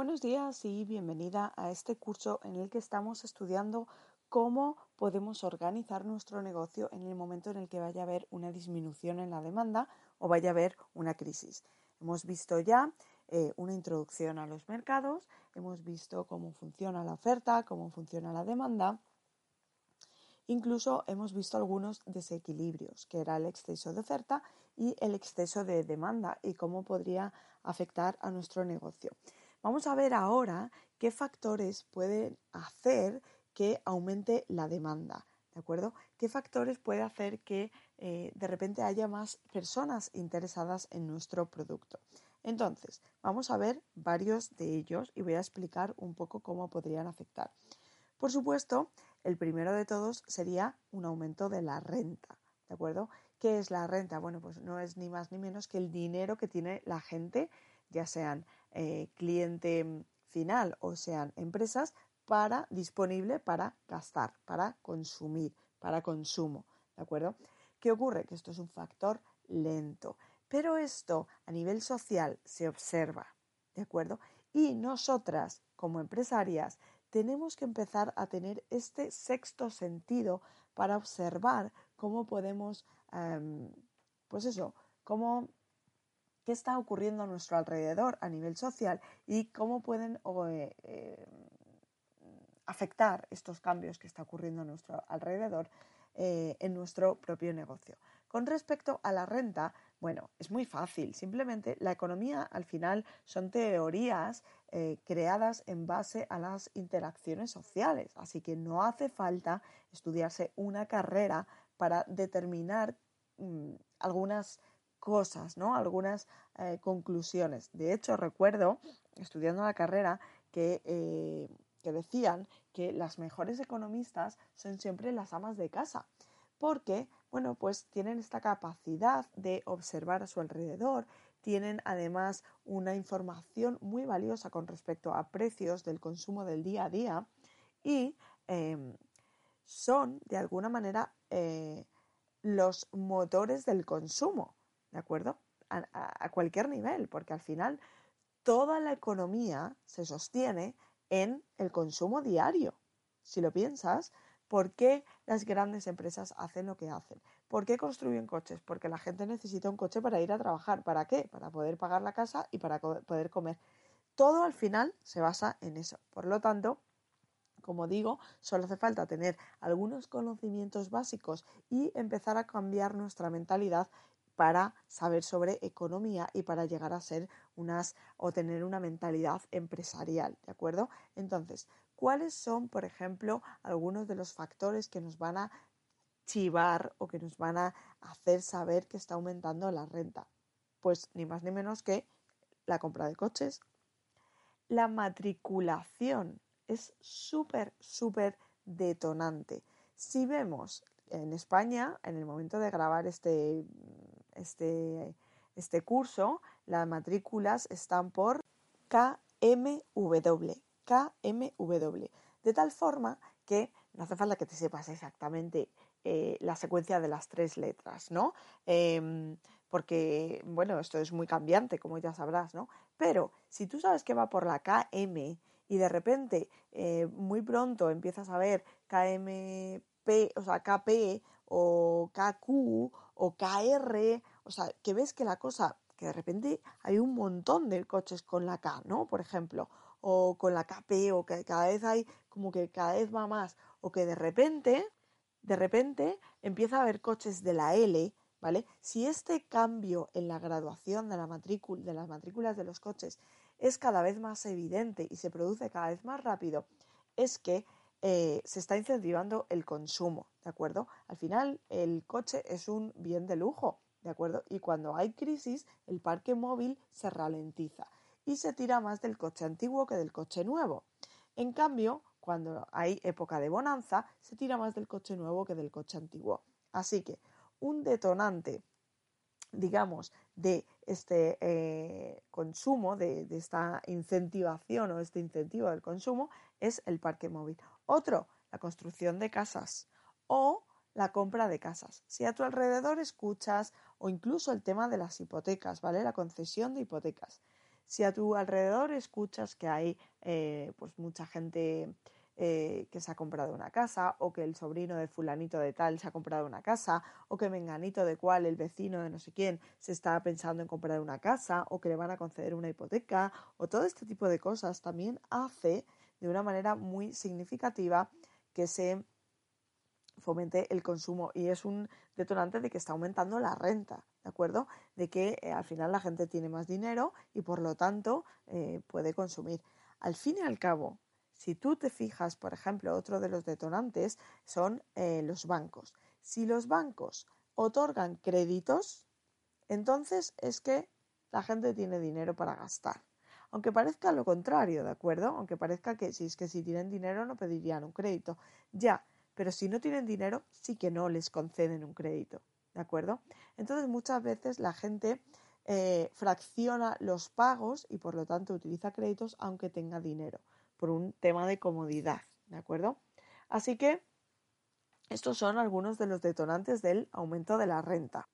Buenos días y bienvenida a este curso en el que estamos estudiando cómo podemos organizar nuestro negocio en el momento en el que vaya a haber una disminución en la demanda o vaya a haber una crisis. Hemos visto ya eh, una introducción a los mercados, hemos visto cómo funciona la oferta, cómo funciona la demanda. Incluso hemos visto algunos desequilibrios, que era el exceso de oferta y el exceso de demanda y cómo podría afectar a nuestro negocio. Vamos a ver ahora qué factores pueden hacer que aumente la demanda. ¿De acuerdo? ¿Qué factores puede hacer que eh, de repente haya más personas interesadas en nuestro producto? Entonces, vamos a ver varios de ellos y voy a explicar un poco cómo podrían afectar. Por supuesto, el primero de todos sería un aumento de la renta. ¿De acuerdo? ¿Qué es la renta? Bueno, pues no es ni más ni menos que el dinero que tiene la gente ya sean eh, cliente final o sean empresas, para disponible para gastar, para consumir, para consumo, ¿de acuerdo? ¿Qué ocurre? Que esto es un factor lento, pero esto a nivel social se observa, ¿de acuerdo? Y nosotras, como empresarias, tenemos que empezar a tener este sexto sentido para observar cómo podemos, em, pues eso, cómo qué está ocurriendo a nuestro alrededor a nivel social y cómo pueden eh, eh, afectar estos cambios que está ocurriendo a nuestro alrededor eh, en nuestro propio negocio. Con respecto a la renta, bueno, es muy fácil. Simplemente la economía al final son teorías creadas en base a las interacciones sociales. Así que no hace falta estudiarse una carrera para determinar mm, algunas cosas, ¿no? Algunas eh, conclusiones. De hecho, recuerdo, estudiando la carrera, que, eh, que decían que las mejores economistas son siempre las amas de casa, porque, bueno, pues tienen esta capacidad de observar a su alrededor, tienen además una información muy valiosa con respecto a precios del consumo del día a día y em, son, de alguna manera, eh, los motores del consumo. ¿De acuerdo? A, cualquier nivel, porque al final toda la economía se sostiene en el consumo diario. Si lo piensas, ¿por qué las grandes empresas hacen lo que hacen? ¿Por qué construyen coches? Porque la gente necesita un coche para ir a trabajar. ¿Para qué? Para poder pagar la casa y para poder comer. Todo al final se basa en eso. Por lo tanto, como digo, solo hace falta tener algunos conocimientos básicos y empezar a cambiar nuestra mentalidad para saber sobre economía y para llegar a ser unas o tener una mentalidad empresarial, ¿de acuerdo? Entonces, ¿cuáles son, por ejemplo, algunos de los factores que nos van a chivar o que nos van a hacer saber que está aumentando la renta? Pues ni más ni menos que la compra de coches, la matriculación es súper, súper detonante. Si vemos en España, en el momento de grabar este, este, este curso, las matrículas están por KMW, KMW, de tal forma que no hace falta que te sepas exactamente eh, la secuencia de las tres letras, ¿no? Em, porque, bueno, esto es muy cambiante, como ya sabrás, ¿no? Pero si tú sabes que va por la KM y de repente eh, muy pronto empiezas a ver KM o sea, KP o KQ o KR, o sea, que ves que la cosa, que de repente hay un montón de coches con la K, ¿no? Por ejemplo, o con la KP, o que cada vez hay como que cada vez va más, o que de repente, de repente empieza a haber coches de la L, ¿vale? Si este cambio en la graduación de, la matrícula, de las matrículas de los coches es cada vez más evidente y se produce cada vez más rápido, es que eh, se está incentivando el consumo, ¿de acuerdo? Al final, el coche es un bien de lujo, ¿de acuerdo? Y cuando hay crisis, el parque móvil se ralentiza y se tira más del coche antiguo que del coche nuevo. En cambio, cuando hay época de bonanza, se tira más del coche nuevo que del coche antiguo. Así que un detonante, digamos, de este eh, consumo, de, de, esta incentivación o este incentivo del consumo, es el parque móvil. Otro, la construcción de casas o la compra de casas. Si a tu alrededor escuchas o incluso el tema de las hipotecas, ¿vale? La concesión de hipotecas. Si a tu alrededor escuchas que hay eh, pues mucha gente eh, que se ha comprado una casa, o que el sobrino de fulanito de tal se ha comprado una casa, o que menganito de cual, el vecino de no sé quién, se está pensando en comprar una casa, o que le van a conceder una hipoteca, o todo este tipo de cosas también hace de una manera muy significativa que se fomente el consumo y es un detonante de que está aumentando la renta, ¿de acuerdo? De que eh, al final la gente tiene más dinero y por lo tanto eh, puede consumir. Al fin y al cabo, si tú te fijas, por ejemplo, otro de los detonantes son eh, los bancos. Si los bancos otorgan créditos, entonces es que la gente tiene dinero para gastar. Aunque parezca lo contrario, ¿de acuerdo? Aunque parezca que si es que si tienen dinero no pedirían un crédito. Ya, pero si no tienen dinero sí que no les conceden un crédito, ¿de acuerdo? Entonces muchas veces la gente eh, fracciona los pagos y por lo tanto utiliza créditos aunque tenga dinero por un tema de comodidad, ¿de acuerdo? Así que estos son algunos de los detonantes del aumento de la renta.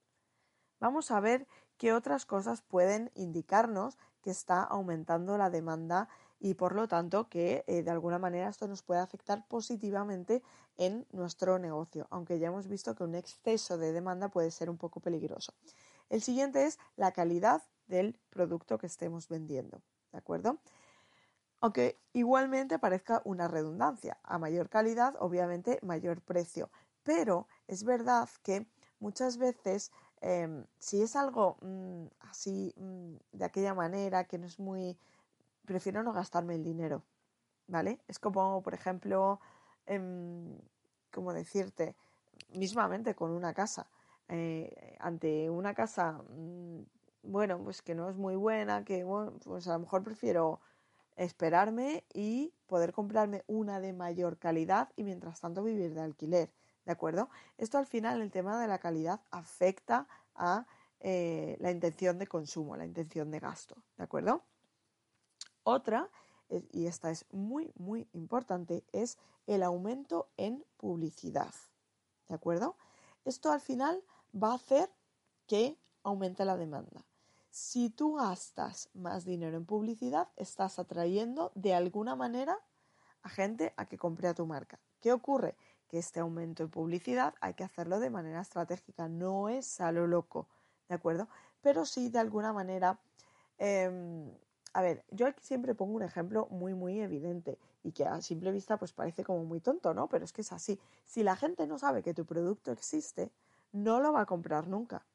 Vamos a ver qué otras cosas pueden indicarnos que está aumentando la demanda y por lo tanto que eh, de alguna manera esto nos puede afectar positivamente en nuestro negocio, aunque ya hemos visto que un exceso de demanda puede ser un poco peligroso. El siguiente es la calidad del producto que estemos vendiendo, ¿de acuerdo? Aunque igualmente parezca una redundancia. A mayor calidad, obviamente, mayor precio. Pero es verdad que muchas veces, em, si es algo mm, así, mm, de aquella manera, que no es muy... Prefiero no gastarme el dinero, ¿vale? Es como, por ejemplo, em, como decirte, mismamente con una casa. Eh, ante una casa, mm, bueno, pues que no es muy buena, que pues a lo mejor prefiero esperarme y poder comprarme una de mayor calidad y mientras tanto vivir de alquiler. ¿De acuerdo? Esto al final, el tema de la calidad afecta a eh, la intención de consumo, la intención de gasto. ¿De acuerdo? Otra, y esta es muy, muy importante, es el aumento en publicidad. ¿De acuerdo? Esto al final va a hacer que aumente la demanda. Si tú gastas más dinero en publicidad, estás atrayendo de alguna manera a gente a que compre a tu marca. ¿Qué ocurre? Que este aumento en publicidad hay que hacerlo de manera estratégica, no es a lo loco, ¿de acuerdo? Pero sí de alguna manera... Em, a ver, yo aquí siempre pongo un ejemplo muy, muy evidente y que a simple vista pues parece como muy tonto, ¿no? Pero es que es así. Si la gente no sabe que tu producto existe, no lo va a comprar nunca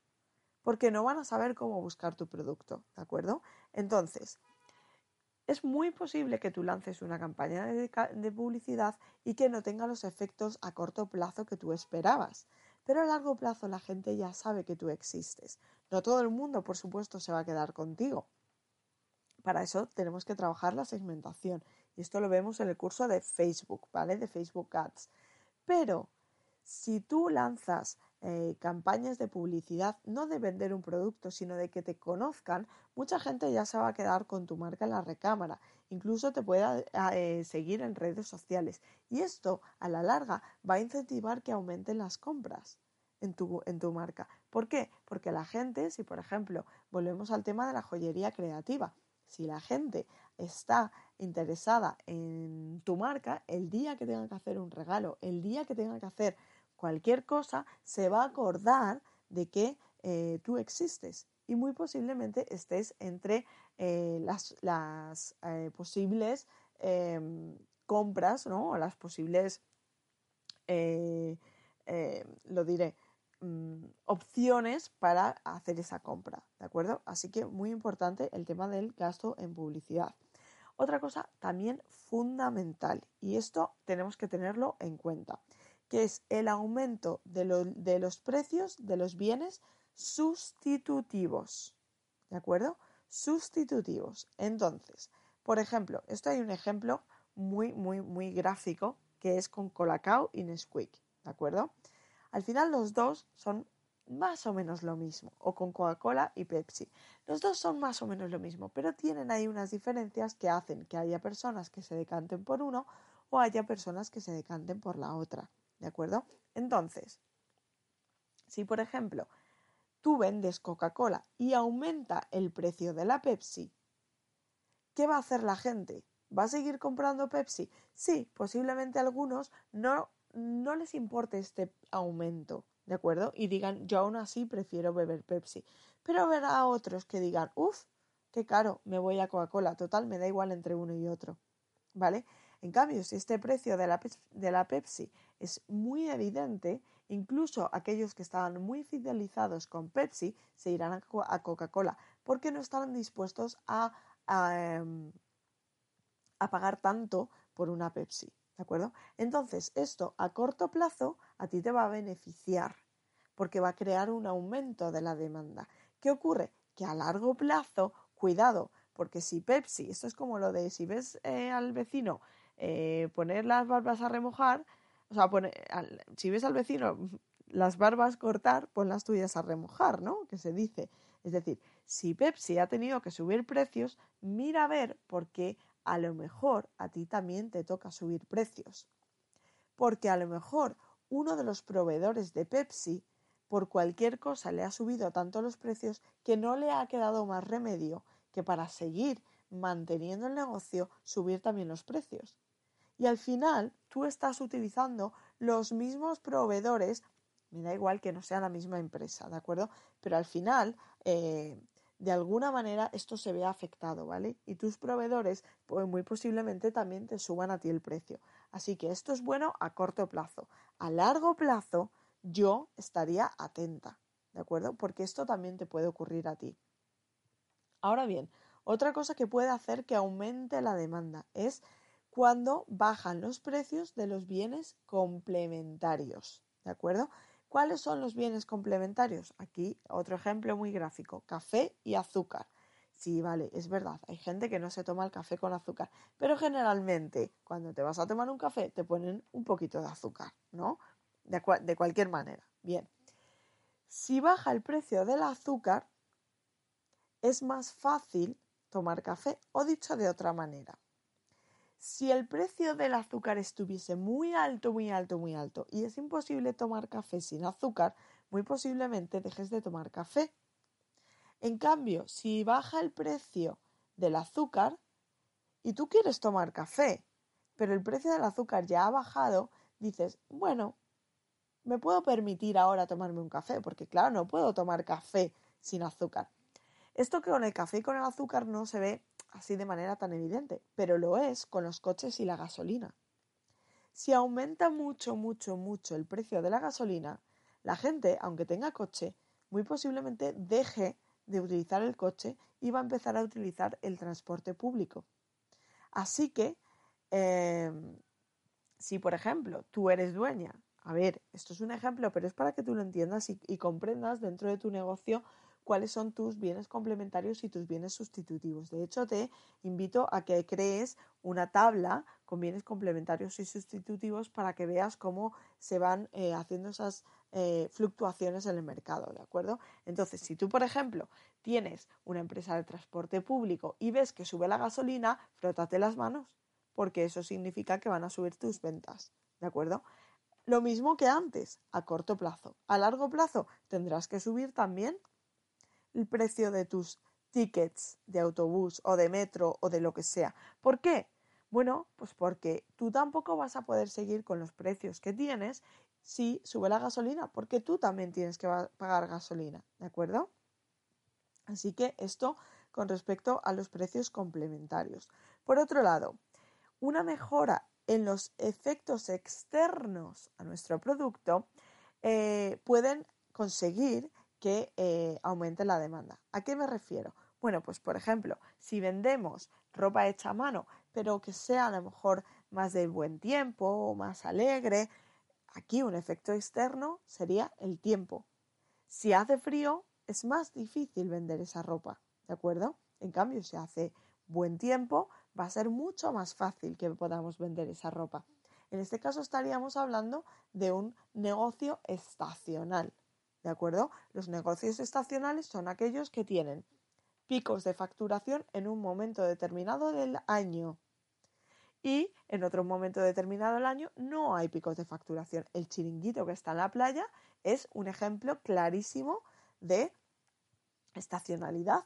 porque no van a saber cómo buscar tu producto, ¿de acuerdo? Entonces, es muy posible que tú lances una campaña de, publicidad y que no tenga los efectos a corto plazo que tú esperabas. Pero a largo plazo la gente ya sabe que tú existes. No todo el mundo, por supuesto, se va a quedar contigo. Para eso tenemos que trabajar la segmentación. Y esto lo vemos en el curso de Facebook, ¿vale? De Facebook Ads. Pero si tú lanzas eh, campañas de publicidad, no de vender un producto, sino de que te conozcan, mucha gente ya se va a quedar con tu marca en la recámara. Incluso te puede eh, seguir en redes sociales. Y esto, a la larga, va a incentivar que aumenten las compras en tu, en tu marca. ¿Por qué? Porque la gente, si por ejemplo volvemos al tema de la joyería creativa, si la gente está interesada en tu marca, el día que tenga que hacer un regalo, el día que tenga que hacer cualquier cosa, se va a acordar de que eh, tú existes y muy posiblemente estés entre eh, las, eh, posibles em, compras, ¿no? O las posibles, lo diré, mm, opciones para hacer esa compra, ¿de acuerdo? Así que muy importante el tema del gasto en publicidad. Otra cosa también fundamental, y esto tenemos que tenerlo en cuenta, que es el aumento de, los precios de los bienes sustitutivos. ¿De acuerdo? Sustitutivos. Entonces, por ejemplo, esto hay un ejemplo muy, muy, muy gráfico que es con Colacao y Nesquik. ¿De acuerdo? Al final los dos son más o menos lo mismo, o con Coca-Cola y Pepsi. Los dos son más o menos lo mismo, pero tienen ahí unas diferencias que hacen que haya personas que se decanten por uno o haya personas que se decanten por la otra. ¿De acuerdo? Entonces, si por ejemplo tú vendes Coca-Cola y aumenta el precio de la Pepsi, ¿qué va a hacer la gente? ¿Va a seguir comprando Pepsi? Sí, posiblemente algunos no, no les importe este aumento, ¿de acuerdo? Y digan, yo aún así prefiero beber Pepsi. Pero habrá otros que digan, uff, qué caro, me voy a Coca-Cola, total, me da igual entre uno y otro, ¿vale? En cambio, si este precio de la, de la Pepsi es muy evidente, incluso aquellos que estaban muy fidelizados con Pepsi se irán a Coca-Cola porque no estarán dispuestos a, em, a pagar tanto por una Pepsi. ¿De acuerdo? Entonces, esto a corto plazo a ti te va a beneficiar porque va a crear un aumento de la demanda. ¿Qué ocurre? Que a largo plazo, cuidado, porque si Pepsi, esto es como lo de si ves eh, al vecino eh, poner las barbas a remojar, o sea, si ves al vecino las barbas cortar, pon las tuyas a remojar, ¿no? Que se dice. Es decir, si Pepsi ha tenido que subir precios, mira a ver porque a lo mejor a ti también te toca subir precios. Porque a lo mejor uno de los proveedores de Pepsi por cualquier cosa le ha subido tanto los precios que no le ha quedado más remedio que para seguir manteniendo el negocio subir también los precios y al final tú estás utilizando los mismos proveedores, me da igual que no sea la misma empresa, ¿de acuerdo? Pero al final, eh, de alguna manera, esto se ve afectado, ¿vale? Y tus proveedores, pues muy posiblemente también te suban a ti el precio. Así que esto es bueno a corto plazo. A largo plazo, yo estaría atenta, ¿de acuerdo? Porque esto también te puede ocurrir a ti. Ahora bien, otra cosa que puede hacer que aumente la demanda es cuando bajan los precios de los bienes complementarios. ¿De acuerdo? ¿Cuáles son los bienes complementarios? Aquí otro ejemplo muy gráfico, café y azúcar. Sí, vale, es verdad, hay gente que no se toma el café con azúcar, pero generalmente cuando te vas a tomar un café te ponen un poquito de azúcar, ¿no? De, de cualquier manera. Bien, si baja el precio del azúcar, es más fácil tomar café, o dicho de otra manera, si el precio del azúcar estuviese muy alto, muy alto, muy alto y es imposible tomar café sin azúcar, muy posiblemente dejes de tomar café. En cambio, si baja el precio del azúcar y tú quieres tomar café, pero el precio del azúcar ya ha bajado, dices, bueno, me puedo permitir ahora tomarme un café, porque claro, no puedo tomar café sin azúcar. Esto que con el café y con el azúcar no se ve así de manera tan evidente, pero lo es con los coches y la gasolina. Si aumenta mucho, mucho, mucho el precio de la gasolina, la gente, aunque tenga coche, muy posiblemente deje de utilizar el coche y va a empezar a utilizar el transporte público. Así que, em, si por ejemplo tú eres dueña, a ver, esto es un ejemplo, pero es para que tú lo entiendas y comprendas dentro de tu negocio cuáles son tus bienes complementarios y tus bienes sustitutivos. De hecho, te invito a que crees una tabla con bienes complementarios y sustitutivos para que veas cómo se van eh, haciendo esas eh, fluctuaciones en el mercado, ¿de acuerdo? Entonces, si tú, por ejemplo, tienes una empresa de transporte público y ves que sube la gasolina, frótate las manos, porque eso significa que van a subir tus ventas, ¿de acuerdo? Lo mismo que antes, a corto plazo. A largo plazo tendrás que subir también el precio de tus tickets de autobús o de metro o de lo que sea. ¿Por qué? Bueno, pues porque tú tampoco vas a poder seguir con los precios que tienes si sube la gasolina, porque tú también tienes que pagar gasolina, ¿de acuerdo? Así que esto con respecto a los precios complementarios. Por otro lado, una mejora en los efectos externos a nuestro producto eh, pueden conseguir que eh, aumente la demanda. ¿A qué me refiero? Bueno, pues por ejemplo, si vendemos ropa hecha a mano, pero que sea a lo mejor más de buen tiempo o más alegre, aquí un efecto externo sería el tiempo. Si hace frío, es más difícil vender esa ropa, ¿de acuerdo? En cambio, si hace buen tiempo, va a ser mucho más fácil que podamos vender esa ropa. En este caso estaríamos hablando de un negocio estacional. ¿De acuerdo? Los negocios estacionales son aquellos que tienen picos de facturación en un momento determinado del año. Y en otro momento determinado del año no hay picos de facturación. El chiringuito que está en la playa es un ejemplo clarísimo de estacionalidad.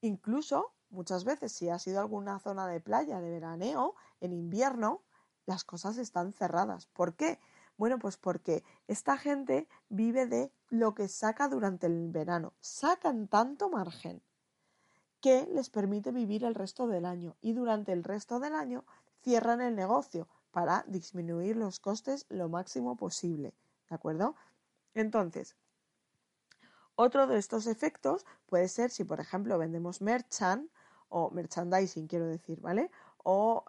Incluso muchas veces si has ido a alguna zona de playa de veraneo, en invierno, las cosas están cerradas. ¿Por qué? Bueno, pues porque esta gente vive de lo que saca durante el verano. Sacan tanto margen que les permite vivir el resto del año y durante el resto del año cierran el negocio para disminuir los costes lo máximo posible. ¿De acuerdo? Entonces, otro de estos efectos puede ser si, por ejemplo, vendemos merchant o merchandising, quiero decir, ¿vale? O,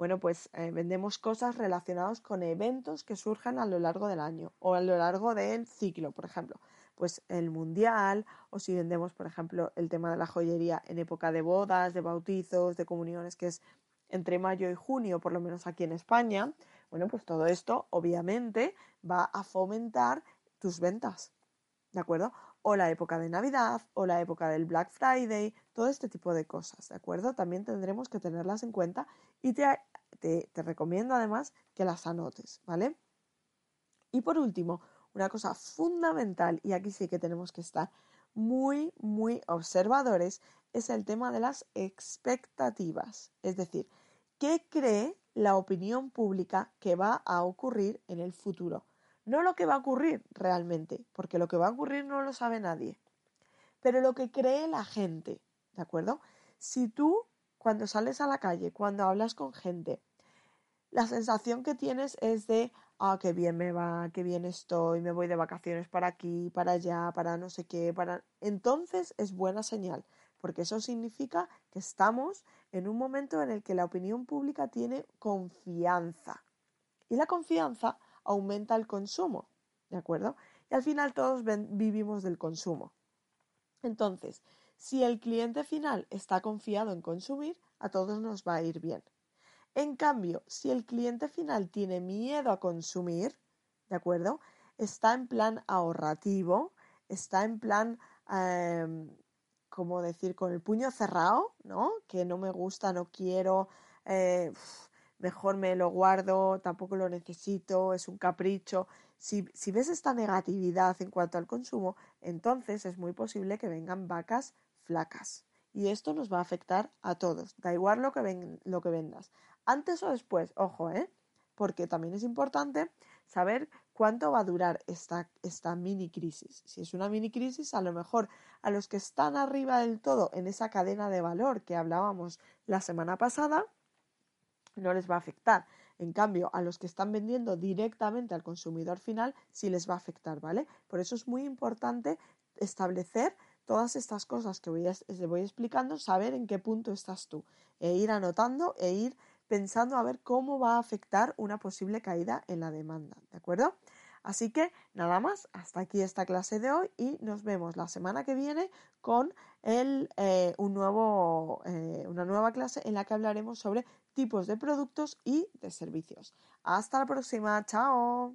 bueno, pues eh, vendemos cosas relacionadas con eventos que surjan a lo largo del año o a lo largo del ciclo, por ejemplo pues el mundial o si vendemos, por ejemplo, el tema de la joyería en época de bodas, de bautizos, de comuniones, que es entre mayo y junio, por lo menos aquí en España, bueno, pues todo esto obviamente va a fomentar tus ventas, ¿de acuerdo? O la época de Navidad, o la época del Black Friday, todo este tipo de cosas, ¿de acuerdo? También tendremos que tenerlas en cuenta y te, te, recomiendo además que las anotes, ¿vale? Y por último, una cosa fundamental, y aquí sí que tenemos que estar muy, muy observadores, es el tema de las expectativas. Es decir, ¿qué cree la opinión pública que va a ocurrir en el futuro? No lo que va a ocurrir realmente, porque lo que va a ocurrir no lo sabe nadie, pero lo que cree la gente, ¿de acuerdo? Si tú, cuando sales a la calle, cuando hablas con gente, la sensación que tienes es de, ah, qué bien me va, qué bien estoy, me voy de vacaciones para aquí, para allá, para no sé qué, para... Entonces es buena señal, porque eso significa que estamos en un momento en el que la opinión pública tiene confianza. Y la confianza aumenta el consumo, ¿de acuerdo? Y al final todos vivimos del consumo. Entonces, si el cliente final está confiado en consumir, a todos nos va a ir bien. En cambio, si el cliente final tiene miedo a consumir, ¿de acuerdo? Está en plan ahorrativo, está en plan, eh, como decir, con el puño cerrado, ¿no? Que no me gusta, no quiero, eh, mejor me lo guardo, tampoco lo necesito, es un capricho. Si ves esta negatividad en cuanto al consumo, entonces es muy posible que vengan vacas flacas. Y esto nos va a afectar a todos, da igual lo que, lo que vendas antes o después, ojo, ¿eh? Porque también es importante saber cuánto va a durar esta, esta mini crisis. Si es una mini crisis, a lo mejor a los que están arriba del todo en esa cadena de valor que hablábamos la semana pasada, no les va a afectar. En cambio, a los que están vendiendo directamente al consumidor final, sí les va a afectar, ¿vale? Por eso es muy importante establecer todas estas cosas que voy voy explicando, saber en qué punto estás tú, e ir anotando e ir pensando a ver cómo va a afectar una posible caída en la demanda, ¿de acuerdo? Así que nada más, hasta aquí esta clase de hoy y nos vemos la semana que viene con el, eh, un nuevo, eh, una nueva clase en la que hablaremos sobre tipos de productos y de servicios. Hasta la próxima, chao.